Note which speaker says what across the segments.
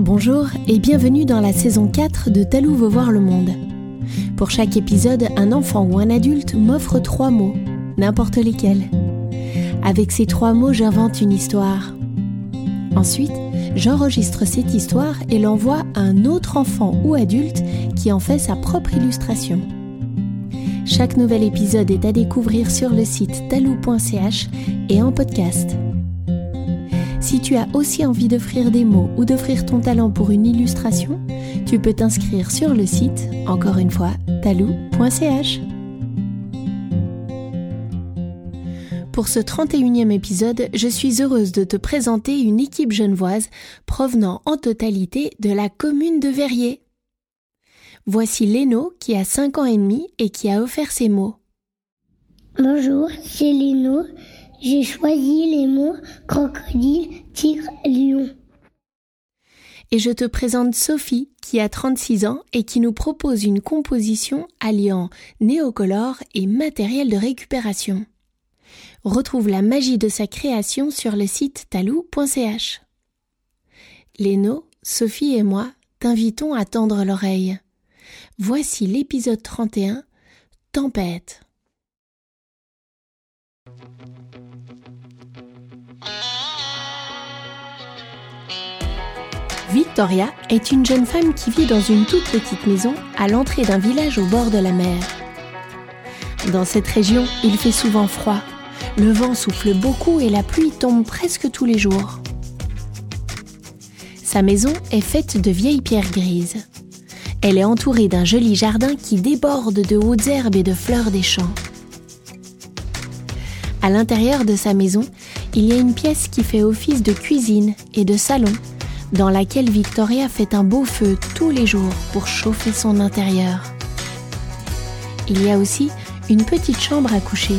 Speaker 1: Bonjour et bienvenue dans la saison 4 de Talou veut voir le monde. Pour chaque épisode, un enfant ou un adulte m'offre trois mots, n'importe lesquels. Avec ces trois mots, j'invente une histoire. Ensuite, j'enregistre cette histoire et l'envoie à un autre enfant ou adulte qui en fait sa propre illustration. Chaque nouvel épisode est à découvrir sur le site talou.ch et en podcast. Si tu as aussi envie d'offrir des mots ou d'offrir ton talent pour une illustration, tu peux t'inscrire sur le site, encore une fois, talou.ch. Pour ce 31e épisode, je suis heureuse de te présenter une équipe genevoise provenant en totalité de la commune de Verrier. Voici Léno qui a 5 ans et demi et qui a offert ces mots.
Speaker 2: Bonjour, c'est Léno. J'ai choisi les mots crocodile, tigre, lion.
Speaker 1: Et je te présente Sophie qui a 36 ans et qui nous propose une composition alliant néocolore et matériel de récupération. Retrouve la magie de sa création sur le site talou.ch. Léno, Sophie et moi t'invitons à tendre l'oreille. Voici l'épisode 31, Tempête. Victoria est une jeune femme qui vit dans une toute petite maison à l'entrée d'un village au bord de la mer. Dans cette région, il fait souvent froid, le vent souffle beaucoup et la pluie tombe presque tous les jours. Sa maison est faite de vieilles pierres grises. Elle est entourée d'un joli jardin qui déborde de hautes herbes et de fleurs des champs. À l'intérieur de sa maison, il y a une pièce qui fait office de cuisine et de salon dans laquelle Victoria fait un beau feu tous les jours pour chauffer son intérieur. Il y a aussi une petite chambre à coucher,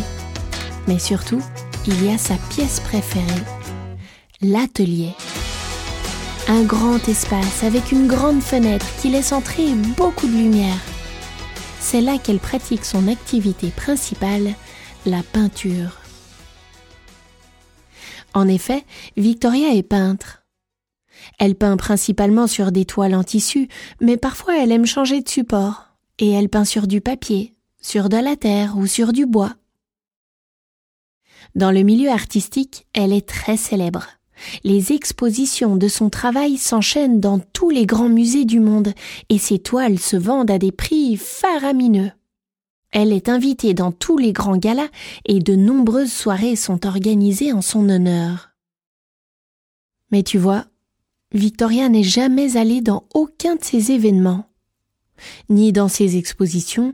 Speaker 1: mais surtout, il y a sa pièce préférée, l'atelier. Un grand espace avec une grande fenêtre qui laisse entrer beaucoup de lumière. C'est là qu'elle pratique son activité principale, la peinture. En effet, Victoria est peintre. Elle peint principalement sur des toiles en tissu, mais parfois elle aime changer de support, et elle peint sur du papier, sur de la terre ou sur du bois. Dans le milieu artistique, elle est très célèbre. Les expositions de son travail s'enchaînent dans tous les grands musées du monde, et ses toiles se vendent à des prix faramineux. Elle est invitée dans tous les grands galas et de nombreuses soirées sont organisées en son honneur. Mais tu vois, Victoria n'est jamais allée dans aucun de ces événements, ni dans ses expositions,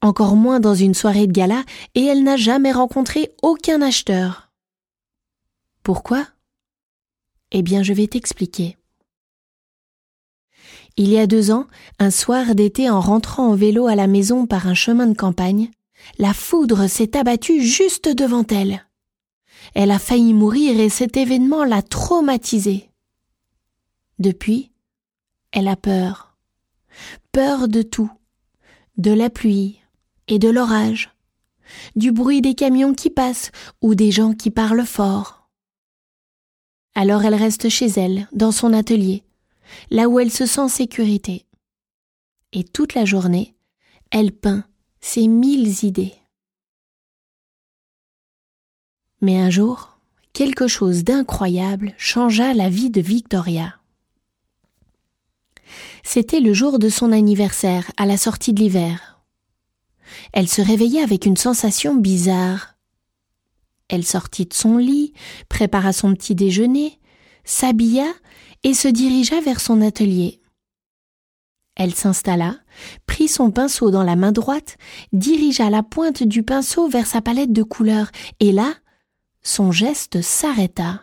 Speaker 1: encore moins dans une soirée de gala, et elle n'a jamais rencontré aucun acheteur. Pourquoi? Eh bien, je vais t'expliquer. Il y a deux ans, un soir d'été en rentrant en vélo à la maison par un chemin de campagne, la foudre s'est abattue juste devant elle. Elle a failli mourir et cet événement l'a traumatisée. Depuis, elle a peur. Peur de tout. De la pluie et de l'orage. Du bruit des camions qui passent ou des gens qui parlent fort. Alors elle reste chez elle, dans son atelier, là où elle se sent sécurité. Et toute la journée, elle peint ses mille idées. Mais un jour, quelque chose d'incroyable changea la vie de Victoria. C'était le jour de son anniversaire, à la sortie de l'hiver. Elle se réveilla avec une sensation bizarre. Elle sortit de son lit, prépara son petit déjeuner, s'habilla et se dirigea vers son atelier. Elle s'installa, prit son pinceau dans la main droite, dirigea la pointe du pinceau vers sa palette de couleurs, et là, son geste s'arrêta.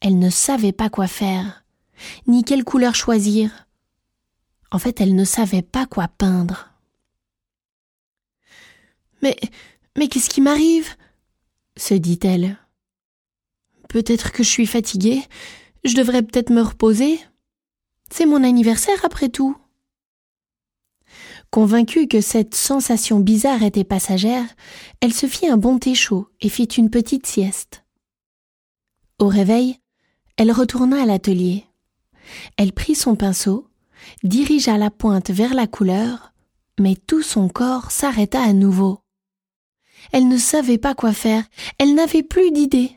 Speaker 1: Elle ne savait pas quoi faire, ni quelle couleur choisir. En fait, elle ne savait pas quoi peindre. Mais, mais qu'est-ce qui m'arrive? se dit-elle. Peut-être que je suis fatiguée, je devrais peut-être me reposer. C'est mon anniversaire après tout. Convaincue que cette sensation bizarre était passagère, elle se fit un bon thé chaud et fit une petite sieste. Au réveil, elle retourna à l'atelier. Elle prit son pinceau, dirigea la pointe vers la couleur, mais tout son corps s'arrêta à nouveau. Elle ne savait pas quoi faire, elle n'avait plus d'idée.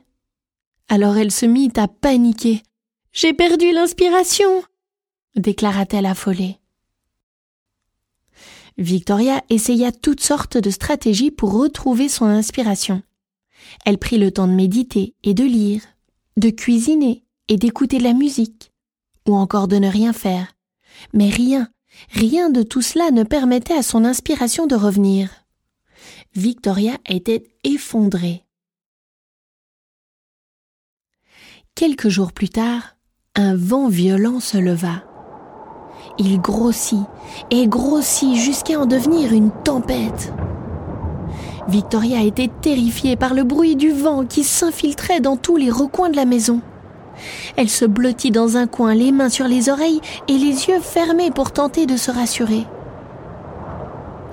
Speaker 1: Alors elle se mit à paniquer. J'ai perdu l'inspiration, déclara-t-elle affolée. Victoria essaya toutes sortes de stratégies pour retrouver son inspiration. Elle prit le temps de méditer et de lire, de cuisiner et d'écouter de la musique, ou encore de ne rien faire. Mais rien, rien de tout cela ne permettait à son inspiration de revenir. Victoria était effondrée. Quelques jours plus tard, un vent violent se leva. Il grossit et grossit jusqu'à en devenir une tempête. Victoria était terrifiée par le bruit du vent qui s'infiltrait dans tous les recoins de la maison. Elle se blottit dans un coin, les mains sur les oreilles et les yeux fermés pour tenter de se rassurer.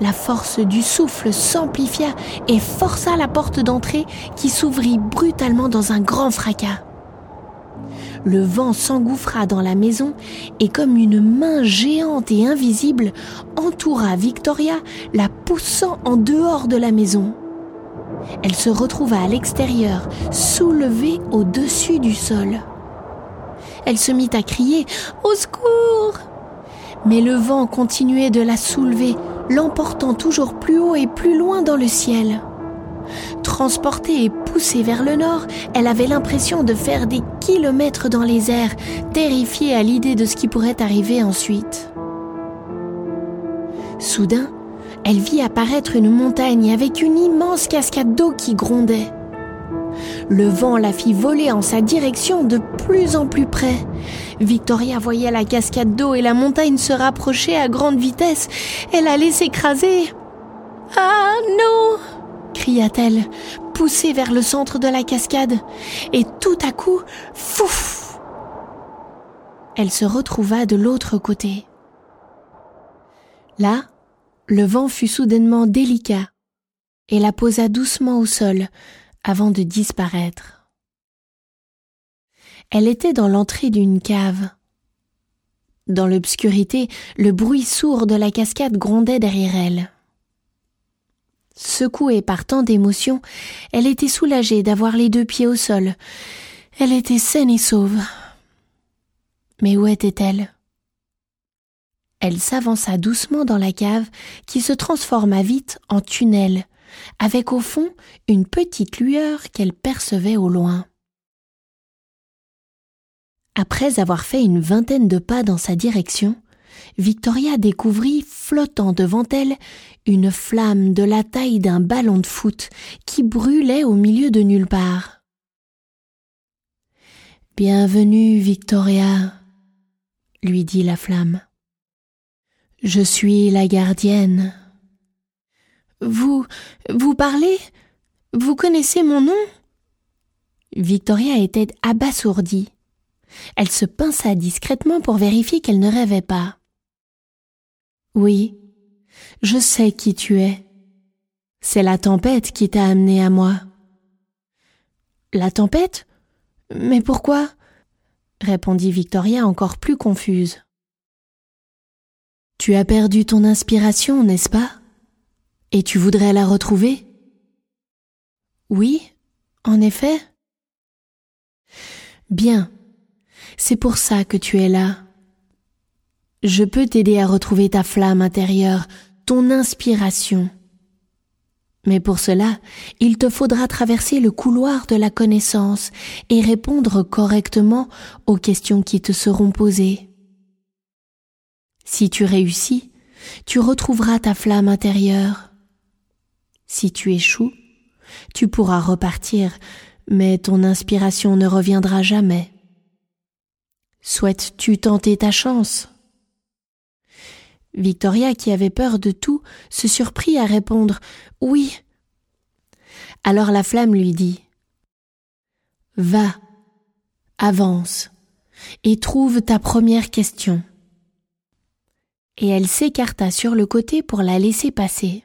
Speaker 1: La force du souffle s'amplifia et força la porte d'entrée qui s'ouvrit brutalement dans un grand fracas. Le vent s'engouffra dans la maison et comme une main géante et invisible entoura Victoria, la poussant en dehors de la maison. Elle se retrouva à l'extérieur, soulevée au-dessus du sol. Elle se mit à crier Au secours Mais le vent continuait de la soulever, l'emportant toujours plus haut et plus loin dans le ciel. Transportée et poussée vers le nord, elle avait l'impression de faire des kilomètres dans les airs, terrifiée à l'idée de ce qui pourrait arriver ensuite. Soudain, elle vit apparaître une montagne avec une immense cascade d'eau qui grondait. Le vent la fit voler en sa direction de plus en plus près. Victoria voyait la cascade d'eau et la montagne se rapprocher à grande vitesse. Elle allait s'écraser. Ah non cria-t-elle, poussée vers le centre de la cascade. Et tout à coup, fouf Elle se retrouva de l'autre côté. Là, le vent fut soudainement délicat et la posa doucement au sol avant de disparaître. Elle était dans l'entrée d'une cave. Dans l'obscurité, le bruit sourd de la cascade grondait derrière elle. Secouée par tant d'émotions, elle était soulagée d'avoir les deux pieds au sol. Elle était saine et sauve. Mais où était-elle? Elle s'avança doucement dans la cave qui se transforma vite en tunnel, avec au fond une petite lueur qu'elle percevait au loin. Après avoir fait une vingtaine de pas dans sa direction, Victoria découvrit, flottant devant elle, une flamme de la taille d'un ballon de foot qui brûlait au milieu de nulle part. Bienvenue, Victoria, lui dit la flamme. Je suis la gardienne. Vous, vous parlez? Vous connaissez mon nom? Victoria était abasourdie. Elle se pinça discrètement pour vérifier qu'elle ne rêvait pas. Oui, je sais qui tu es. C'est la tempête qui t'a amené à moi. La tempête? Mais pourquoi? répondit Victoria encore plus confuse. Tu as perdu ton inspiration, n'est-ce pas? Et tu voudrais la retrouver? Oui, en effet. Bien, c'est pour ça que tu es là. Je peux t'aider à retrouver ta flamme intérieure, ton inspiration. Mais pour cela, il te faudra traverser le couloir de la connaissance et répondre correctement aux questions qui te seront posées. Si tu réussis, tu retrouveras ta flamme intérieure. Si tu échoues, tu pourras repartir, mais ton inspiration ne reviendra jamais. Souhaites-tu tenter ta chance? Victoria, qui avait peur de tout, se surprit à répondre Oui. Alors la flamme lui dit Va, avance, et trouve ta première question. Et elle s'écarta sur le côté pour la laisser passer.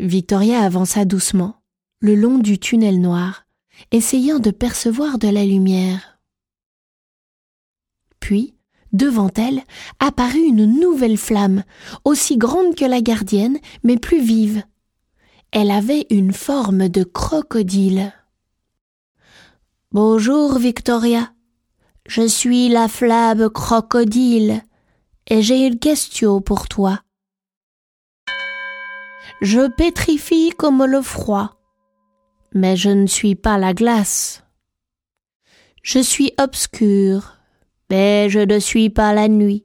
Speaker 1: Victoria avança doucement, le long du tunnel noir, essayant de percevoir de la lumière. Puis, devant elle, apparut une nouvelle flamme, aussi grande que la gardienne, mais plus vive. Elle avait une forme de crocodile. Bonjour, Victoria. Je suis la flamme crocodile, et j'ai une question pour toi. Je pétrifie comme le froid, mais je ne suis pas la glace. Je suis obscur, mais je ne suis pas la nuit.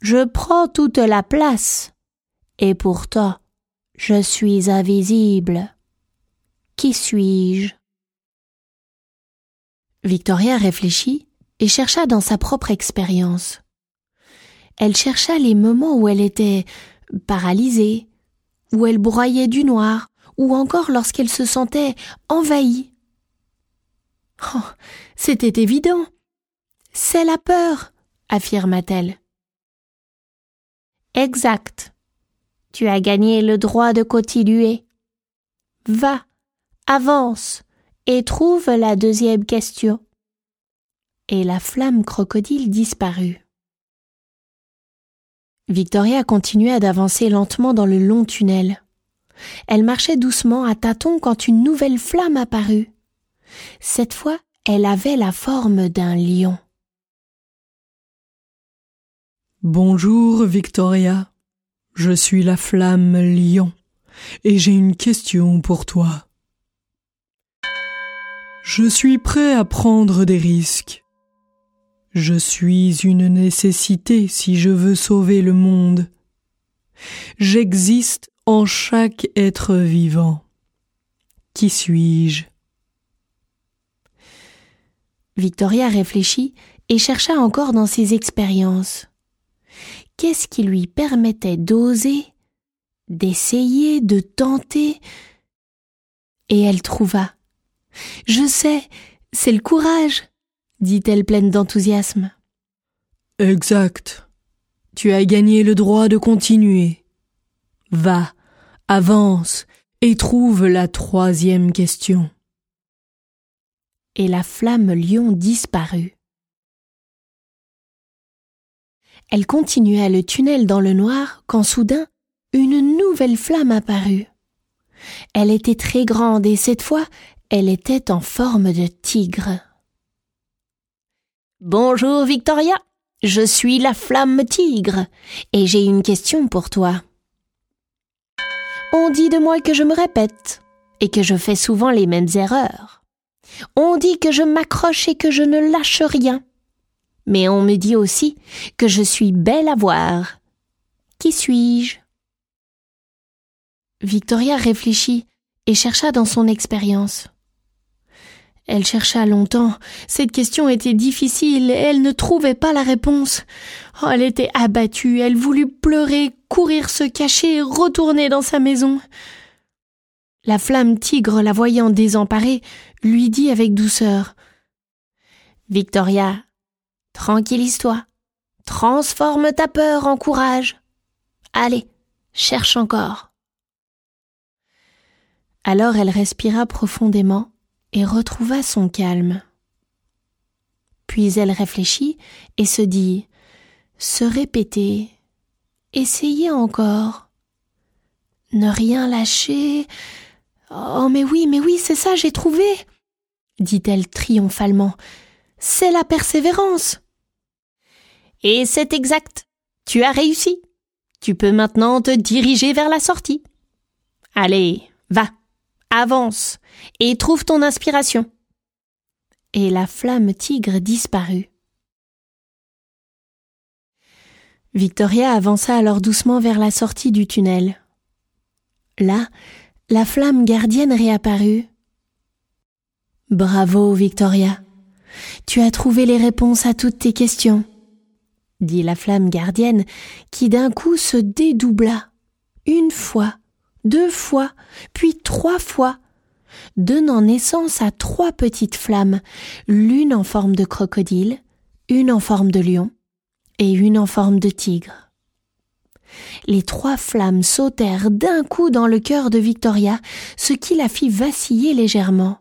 Speaker 1: Je prends toute la place, et pourtant je suis invisible. Qui suis-je? Victoria réfléchit et chercha dans sa propre expérience. Elle chercha les moments où elle était paralysée, où elle broyait du noir, ou encore lorsqu'elle se sentait envahie. Oh, c'était évident. C'est la peur, affirma-t-elle. Exact. Tu as gagné le droit de continuer. Va, avance, et trouve la deuxième question. Et la flamme crocodile disparut. Victoria continua d'avancer lentement dans le long tunnel. Elle marchait doucement à tâtons quand une nouvelle flamme apparut. Cette fois, elle avait la forme d'un lion.
Speaker 3: Bonjour, Victoria. Je suis la flamme lion, et j'ai une question pour toi. Je suis prêt à prendre des risques. Je suis une nécessité si je veux sauver le monde. J'existe en chaque être vivant. Qui suis-je?
Speaker 1: Victoria réfléchit et chercha encore dans ses expériences. Qu'est-ce qui lui permettait d'oser, d'essayer, de tenter? Et elle trouva. Je sais, c'est le courage dit-elle pleine d'enthousiasme.
Speaker 3: Exact. Tu as gagné le droit de continuer. Va, avance et trouve la troisième question.
Speaker 1: Et la flamme lion disparut. Elle continuait le tunnel dans le noir quand soudain une nouvelle flamme apparut. Elle était très grande et cette fois elle était en forme de tigre. Bonjour Victoria, je suis la flamme tigre et j'ai une question pour toi. On dit de moi que je me répète et que je fais souvent les mêmes erreurs. On dit que je m'accroche et que je ne lâche rien. Mais on me dit aussi que je suis belle à voir. Qui suis-je? Victoria réfléchit et chercha dans son expérience. Elle chercha longtemps. Cette question était difficile et elle ne trouvait pas la réponse. Oh, elle était abattue, elle voulut pleurer, courir se cacher, retourner dans sa maison. La flamme tigre, la voyant désemparée, lui dit avec douceur. Victoria, tranquillise-toi. Transforme ta peur en courage. Allez, cherche encore. Alors elle respira profondément et retrouva son calme. Puis elle réfléchit et se dit se répéter, essayer encore, ne rien lâcher. Oh, mais oui, mais oui, c'est ça, j'ai trouvé, dit-elle triomphalement. C'est la persévérance. Et c'est exact. Tu as réussi. Tu peux maintenant te diriger vers la sortie. Allez, va avance et trouve ton inspiration. Et la flamme tigre disparut. Victoria avança alors doucement vers la sortie du tunnel. Là, la flamme gardienne réapparut. Bravo, Victoria. Tu as trouvé les réponses à toutes tes questions, dit la flamme gardienne qui d'un coup se dédoubla, une fois, deux fois, puis trois fois, donnant naissance à trois petites flammes, l'une en forme de crocodile, une en forme de lion et une en forme de tigre. Les trois flammes sautèrent d'un coup dans le cœur de Victoria, ce qui la fit vaciller légèrement.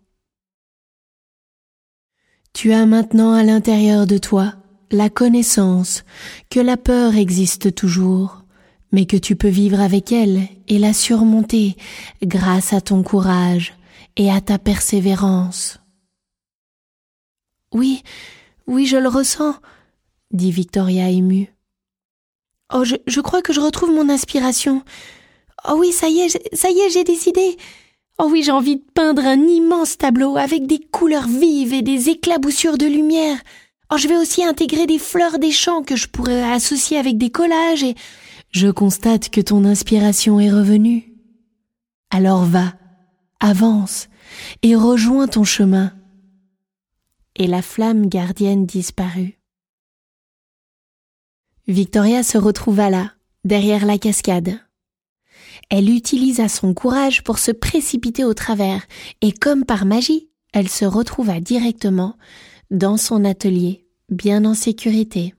Speaker 1: Tu as maintenant à l'intérieur de toi la connaissance que la peur existe toujours, mais que tu peux vivre avec elle et la surmonter grâce à ton courage et à ta persévérance.
Speaker 3: Oui, oui, je le ressens, dit Victoria émue. Oh, je, crois que je retrouve mon inspiration. Oh oui, ça y est, ça y est, j'ai décidé. Oh oui, j'ai envie de peindre un immense tableau avec des couleurs vives et des éclaboussures de lumière. Oh, je vais aussi intégrer des fleurs des champs que je pourrais associer avec des collages et
Speaker 1: je constate que ton inspiration est revenue. Alors va, avance et rejoins ton chemin.
Speaker 3: Et la flamme gardienne disparut.
Speaker 1: Victoria se retrouva là, derrière la cascade. Elle utilisa son courage pour se précipiter au travers, et comme par magie, elle se retrouva directement dans son atelier, bien en sécurité.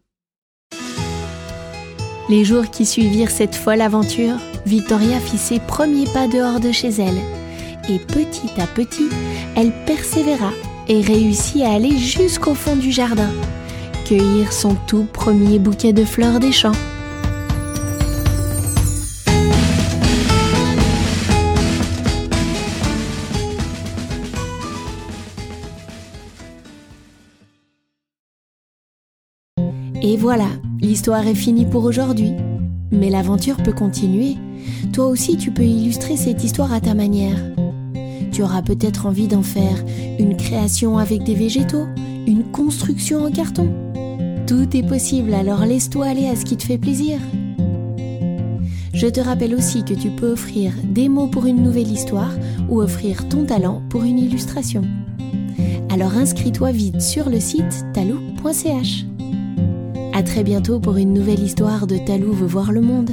Speaker 1: Les jours qui suivirent cette folle aventure, Victoria fit ses premiers pas dehors de chez elle, et petit à petit, elle persévéra et réussit à aller jusqu'au fond du jardin, cueillir son tout premier bouquet de fleurs des champs. Et voilà, l'histoire est finie pour aujourd'hui. Mais l'aventure peut continuer. Toi aussi, tu peux illustrer cette histoire à ta manière. Tu auras peut-être envie d'en faire une création avec des végétaux, une construction en carton. Tout est possible, alors laisse-toi aller à ce qui te fait plaisir. Je te rappelle aussi que tu peux offrir des mots pour une nouvelle histoire ou offrir ton talent pour une illustration. Alors inscris-toi vite sur le site talou.ch. À très bientôt pour une nouvelle histoire de Talou veut voir le monde.